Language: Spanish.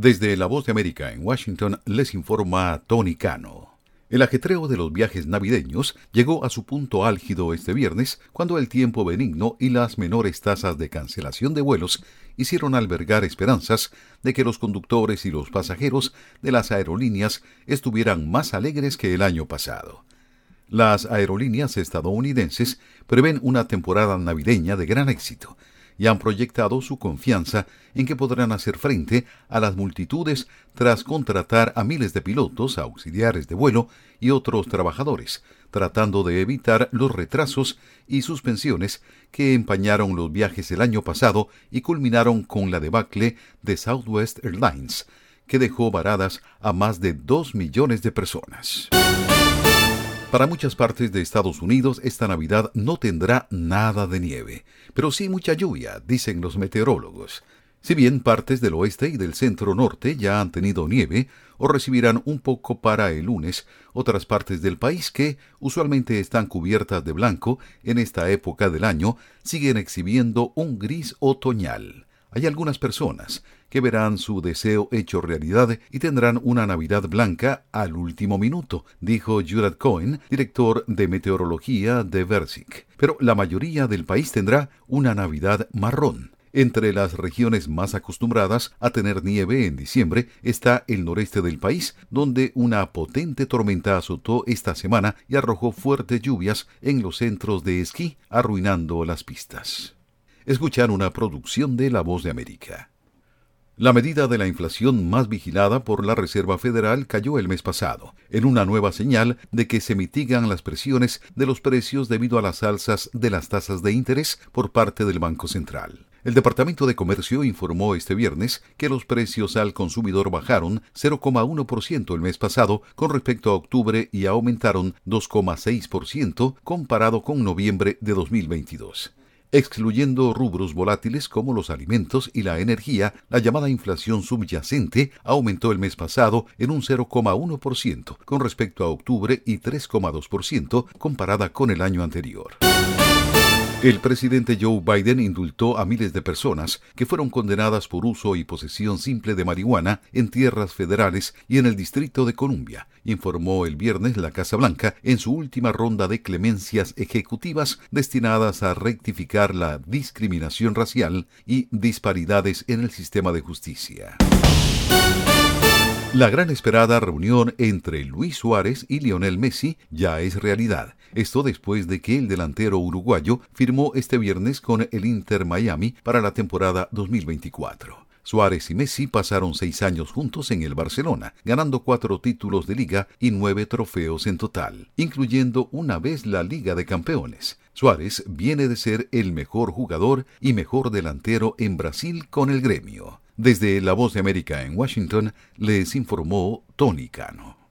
Desde La Voz de América en Washington les informa Tony Cano. El ajetreo de los viajes navideños llegó a su punto álgido este viernes cuando el tiempo benigno y las menores tasas de cancelación de vuelos hicieron albergar esperanzas de que los conductores y los pasajeros de las aerolíneas estuvieran más alegres que el año pasado. Las aerolíneas estadounidenses prevén una temporada navideña de gran éxito, y han proyectado su confianza en que podrán hacer frente a las multitudes tras contratar a miles de pilotos, auxiliares de vuelo y otros trabajadores, tratando de evitar los retrasos y suspensiones que empañaron los viajes el año pasado y culminaron con la debacle de Southwest Airlines, que dejó varadas a más de dos millones de personas. Para muchas partes de Estados Unidos esta Navidad no tendrá nada de nieve, pero sí mucha lluvia, dicen los meteorólogos. Si bien partes del oeste y del centro norte ya han tenido nieve o recibirán un poco para el lunes, otras partes del país que usualmente están cubiertas de blanco en esta época del año siguen exhibiendo un gris otoñal. Hay algunas personas que verán su deseo hecho realidad y tendrán una Navidad blanca al último minuto, dijo Judith Cohen, director de meteorología de Versic. Pero la mayoría del país tendrá una Navidad marrón. Entre las regiones más acostumbradas a tener nieve en diciembre está el noreste del país, donde una potente tormenta azotó esta semana y arrojó fuertes lluvias en los centros de esquí, arruinando las pistas. Escuchar una producción de La Voz de América. La medida de la inflación más vigilada por la Reserva Federal cayó el mes pasado, en una nueva señal de que se mitigan las presiones de los precios debido a las alzas de las tasas de interés por parte del Banco Central. El Departamento de Comercio informó este viernes que los precios al consumidor bajaron 0,1% el mes pasado con respecto a octubre y aumentaron 2,6% comparado con noviembre de 2022. Excluyendo rubros volátiles como los alimentos y la energía, la llamada inflación subyacente aumentó el mes pasado en un 0,1% con respecto a octubre y 3,2% comparada con el año anterior. El presidente Joe Biden indultó a miles de personas que fueron condenadas por uso y posesión simple de marihuana en tierras federales y en el Distrito de Columbia, informó el viernes la Casa Blanca en su última ronda de clemencias ejecutivas destinadas a rectificar la discriminación racial y disparidades en el sistema de justicia. La gran esperada reunión entre Luis Suárez y Lionel Messi ya es realidad. Esto después de que el delantero uruguayo firmó este viernes con el Inter Miami para la temporada 2024. Suárez y Messi pasaron seis años juntos en el Barcelona, ganando cuatro títulos de liga y nueve trofeos en total, incluyendo una vez la Liga de Campeones. Suárez viene de ser el mejor jugador y mejor delantero en Brasil con el gremio. Desde La Voz de América en Washington les informó Tony Cano.